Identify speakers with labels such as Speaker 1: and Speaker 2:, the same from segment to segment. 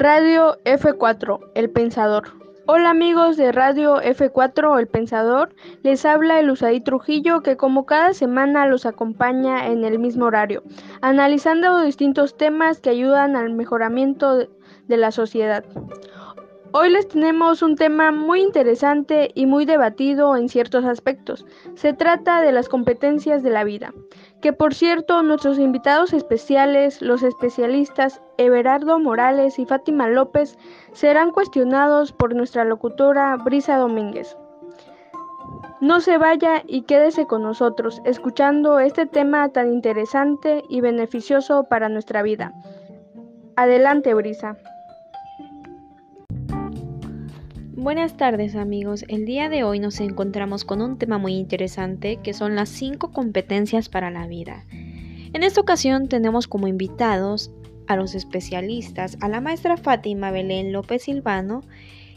Speaker 1: Radio F4, El Pensador. Hola amigos de Radio F4, El Pensador, les habla el Usaí Trujillo que como cada semana los acompaña en el mismo horario, analizando distintos temas que ayudan al mejoramiento de la sociedad. Hoy les tenemos un tema muy interesante y muy debatido en ciertos aspectos. Se trata de las competencias de la vida, que por cierto nuestros invitados especiales, los especialistas Everardo Morales y Fátima López, serán cuestionados por nuestra locutora Brisa Domínguez. No se vaya y quédese con nosotros, escuchando este tema tan interesante y beneficioso para nuestra vida. Adelante, Brisa.
Speaker 2: Buenas tardes amigos, el día de hoy nos encontramos con un tema muy interesante que son las cinco competencias para la vida. En esta ocasión tenemos como invitados a los especialistas, a la maestra Fátima Belén López Silvano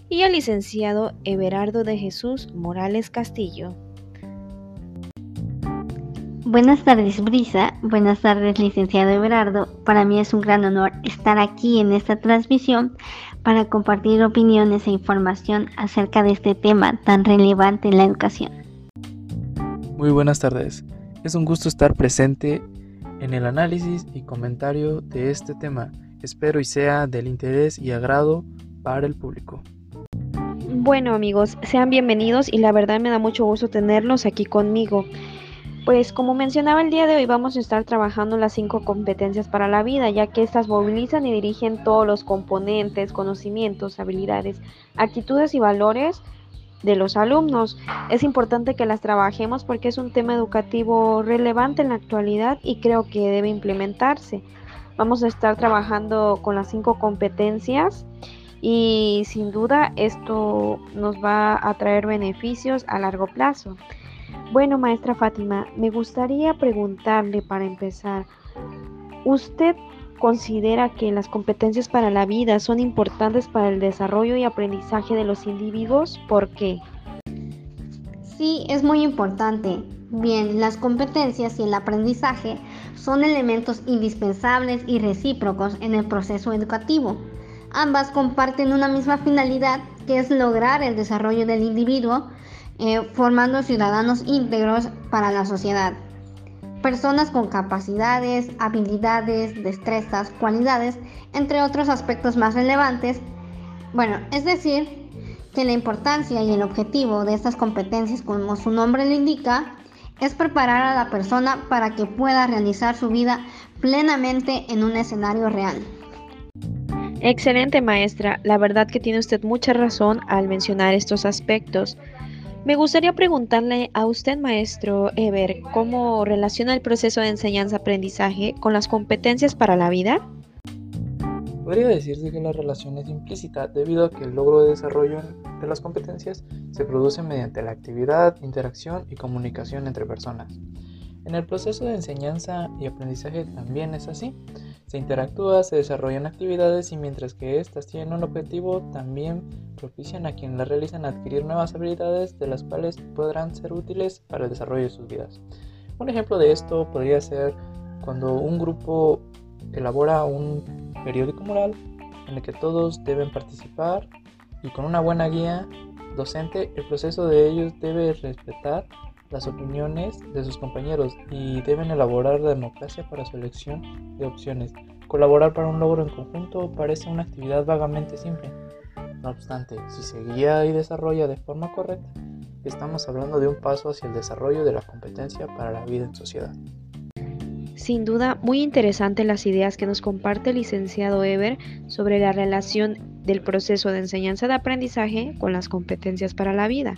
Speaker 2: y al licenciado Everardo de Jesús Morales Castillo.
Speaker 3: Buenas tardes, Brisa. Buenas tardes, licenciado Everardo. Para mí es un gran honor estar aquí en esta transmisión para compartir opiniones e información acerca de este tema tan relevante en la educación.
Speaker 4: Muy buenas tardes. Es un gusto estar presente en el análisis y comentario de este tema. Espero y sea del interés y agrado para el público.
Speaker 2: Bueno amigos, sean bienvenidos y la verdad me da mucho gusto tenerlos aquí conmigo. Pues como mencionaba el día de hoy vamos a estar trabajando las cinco competencias para la vida, ya que estas movilizan y dirigen todos los componentes, conocimientos, habilidades, actitudes y valores de los alumnos. Es importante que las trabajemos porque es un tema educativo relevante en la actualidad y creo que debe implementarse. Vamos a estar trabajando con las cinco competencias y sin duda esto nos va a traer beneficios a largo plazo. Bueno, maestra Fátima, me gustaría preguntarle para empezar, ¿usted considera que las competencias para la vida son importantes para el desarrollo y aprendizaje de los individuos? ¿Por qué?
Speaker 3: Sí, es muy importante. Bien, las competencias y el aprendizaje son elementos indispensables y recíprocos en el proceso educativo. Ambas comparten una misma finalidad que es lograr el desarrollo del individuo eh, formando ciudadanos íntegros para la sociedad. Personas con capacidades, habilidades, destrezas, cualidades, entre otros aspectos más relevantes. Bueno, es decir, que la importancia y el objetivo de estas competencias, como su nombre lo indica, es preparar a la persona para que pueda realizar su vida plenamente en un escenario real.
Speaker 2: Excelente maestra, la verdad que tiene usted mucha razón al mencionar estos aspectos. Me gustaría preguntarle a usted, maestro Ever, ¿cómo relaciona el proceso de enseñanza-aprendizaje con las competencias para la vida?
Speaker 4: Podría decirse que la relación es implícita debido a que el logro de desarrollo de las competencias se produce mediante la actividad, interacción y comunicación entre personas. En el proceso de enseñanza y aprendizaje también es así. Se interactúa, se desarrollan actividades y mientras que éstas tienen un objetivo, también propician a quienes las realizan adquirir nuevas habilidades de las cuales podrán ser útiles para el desarrollo de sus vidas. Un ejemplo de esto podría ser cuando un grupo elabora un periódico moral en el que todos deben participar y con una buena guía docente el proceso de ellos debe respetar las opiniones de sus compañeros y deben elaborar la democracia para su elección de opciones. Colaborar para un logro en conjunto parece una actividad vagamente simple. No obstante, si se guía y desarrolla de forma correcta, estamos hablando de un paso hacia el desarrollo de la competencia para la vida en sociedad.
Speaker 2: Sin duda, muy interesante las ideas que nos comparte el licenciado Eber sobre la relación del proceso de enseñanza de aprendizaje con las competencias para la vida.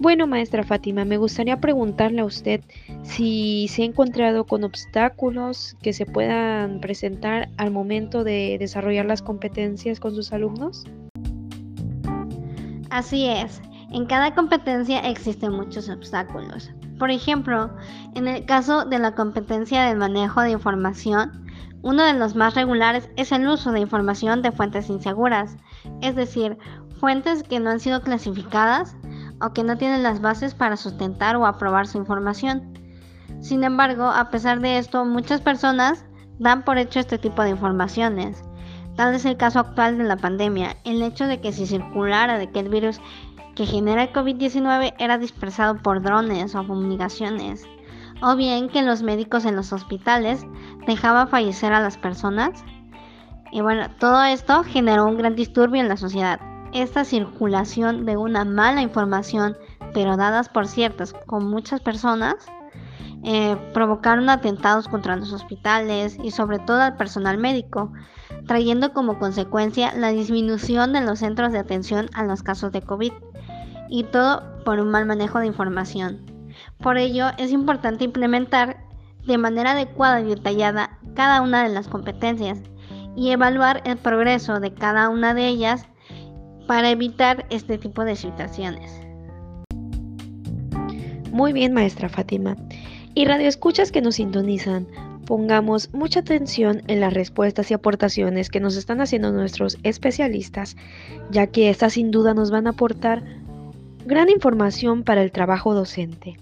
Speaker 2: Bueno, maestra Fátima, me gustaría preguntarle a usted si se ha encontrado con obstáculos que se puedan presentar al momento de desarrollar las competencias con sus alumnos.
Speaker 3: Así es, en cada competencia existen muchos obstáculos. Por ejemplo, en el caso de la competencia del manejo de información, uno de los más regulares es el uso de información de fuentes inseguras, es decir, fuentes que no han sido clasificadas o que no tienen las bases para sustentar o aprobar su información. Sin embargo, a pesar de esto, muchas personas dan por hecho este tipo de informaciones. Tal es el caso actual de la pandemia, el hecho de que se circulara de que el virus que genera el COVID-19 era dispersado por drones o fumigaciones, o bien que los médicos en los hospitales dejaban fallecer a las personas. Y bueno, todo esto generó un gran disturbio en la sociedad. Esta circulación de una mala información, pero dadas por ciertas con muchas personas, eh, provocaron atentados contra los hospitales y sobre todo al personal médico, trayendo como consecuencia la disminución de los centros de atención a los casos de COVID, y todo por un mal manejo de información. Por ello, es importante implementar de manera adecuada y detallada cada una de las competencias y evaluar el progreso de cada una de ellas para evitar este tipo de situaciones.
Speaker 2: Muy bien, maestra Fátima. Y radioescuchas que nos sintonizan, pongamos mucha atención en las respuestas y aportaciones que nos están haciendo nuestros especialistas, ya que estas sin duda nos van a aportar gran información para el trabajo docente.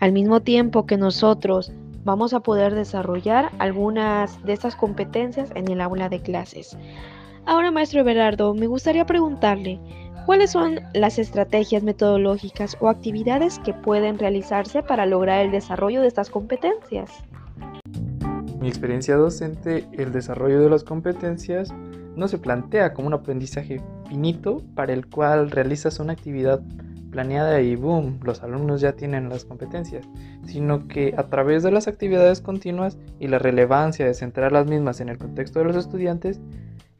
Speaker 2: Al mismo tiempo que nosotros vamos a poder desarrollar algunas de estas competencias en el aula de clases. Ahora, maestro Everardo, me gustaría preguntarle, ¿Cuáles son las estrategias metodológicas o actividades que pueden realizarse para lograr el desarrollo de estas competencias?
Speaker 4: Mi experiencia docente, el desarrollo de las competencias no se plantea como un aprendizaje finito para el cual realizas una actividad planeada y boom, los alumnos ya tienen las competencias, sino que a través de las actividades continuas y la relevancia de centrar las mismas en el contexto de los estudiantes,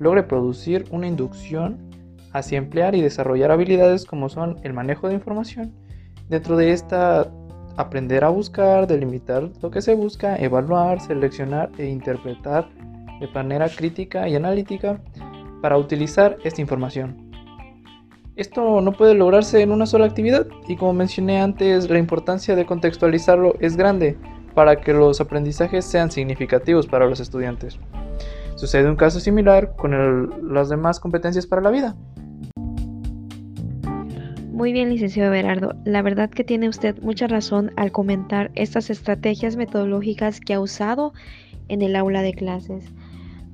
Speaker 4: logre producir una inducción hacia emplear y desarrollar habilidades como son el manejo de información. Dentro de esta, aprender a buscar, delimitar lo que se busca, evaluar, seleccionar e interpretar de manera crítica y analítica para utilizar esta información. Esto no puede lograrse en una sola actividad y como mencioné antes, la importancia de contextualizarlo es grande para que los aprendizajes sean significativos para los estudiantes. Sucede un caso similar con las demás competencias para la vida.
Speaker 2: Muy bien, licenciado Berardo. La verdad que tiene usted mucha razón al comentar estas estrategias metodológicas que ha usado en el aula de clases.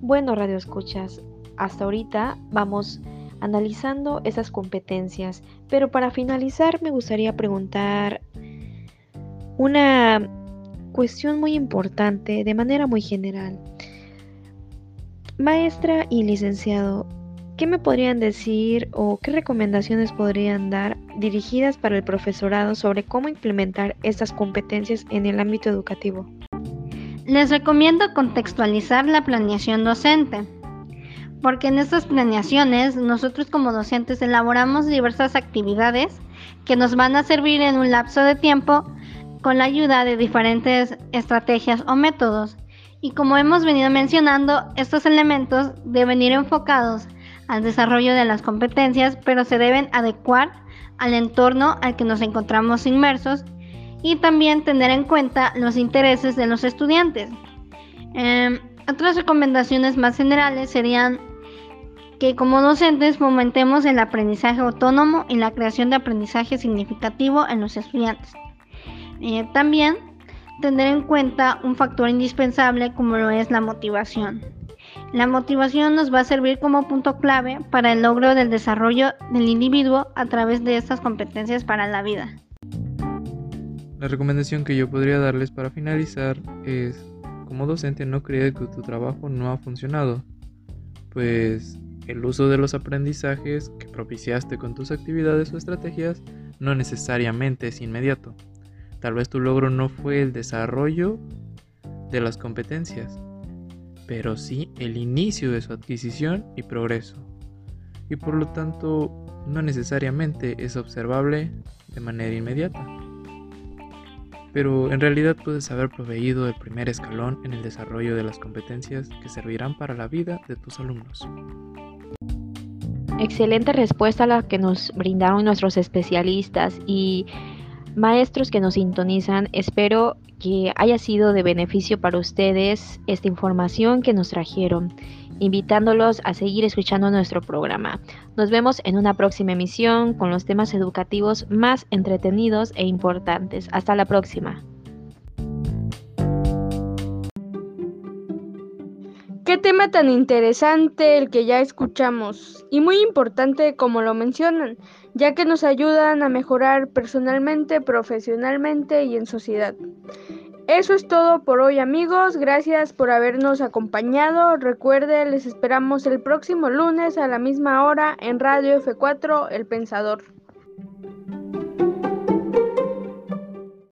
Speaker 2: Bueno, Radio Escuchas, hasta ahorita vamos analizando esas competencias, pero para finalizar me gustaría preguntar una cuestión muy importante de manera muy general. Maestra y licenciado, ¿Qué me podrían decir o qué recomendaciones podrían dar dirigidas para el profesorado sobre cómo implementar estas competencias en el ámbito educativo?
Speaker 3: Les recomiendo contextualizar la planeación docente, porque en estas planeaciones nosotros como docentes elaboramos diversas actividades que nos van a servir en un lapso de tiempo con la ayuda de diferentes estrategias o métodos. Y como hemos venido mencionando, estos elementos deben ir enfocados al desarrollo de las competencias, pero se deben adecuar al entorno al que nos encontramos inmersos y también tener en cuenta los intereses de los estudiantes. Em, otras recomendaciones más generales serían que como docentes fomentemos el aprendizaje autónomo y la creación de aprendizaje significativo en los estudiantes. Eh, también tener en cuenta un factor indispensable como lo es la motivación. La motivación nos va a servir como punto clave para el logro del desarrollo del individuo a través de estas competencias para la vida.
Speaker 4: La recomendación que yo podría darles para finalizar es, como docente no creer que tu trabajo no ha funcionado, pues el uso de los aprendizajes que propiciaste con tus actividades o estrategias no necesariamente es inmediato. Tal vez tu logro no fue el desarrollo de las competencias, pero sí el inicio de su adquisición y progreso, y por lo tanto no necesariamente es observable de manera inmediata. Pero en realidad puedes haber proveído el primer escalón en el desarrollo de las competencias que servirán para la vida de tus alumnos.
Speaker 2: Excelente respuesta la que nos brindaron nuestros especialistas y maestros que nos sintonizan. Espero que haya sido de beneficio para ustedes esta información que nos trajeron, invitándolos a seguir escuchando nuestro programa. Nos vemos en una próxima emisión con los temas educativos más entretenidos e importantes. Hasta la próxima.
Speaker 1: ¿Qué Qué tema tan interesante el que ya escuchamos y muy importante como lo mencionan, ya que nos ayudan a mejorar personalmente, profesionalmente y en sociedad. Eso es todo por hoy amigos, gracias por habernos acompañado. Recuerden, les esperamos el próximo lunes a la misma hora en Radio F4 El Pensador.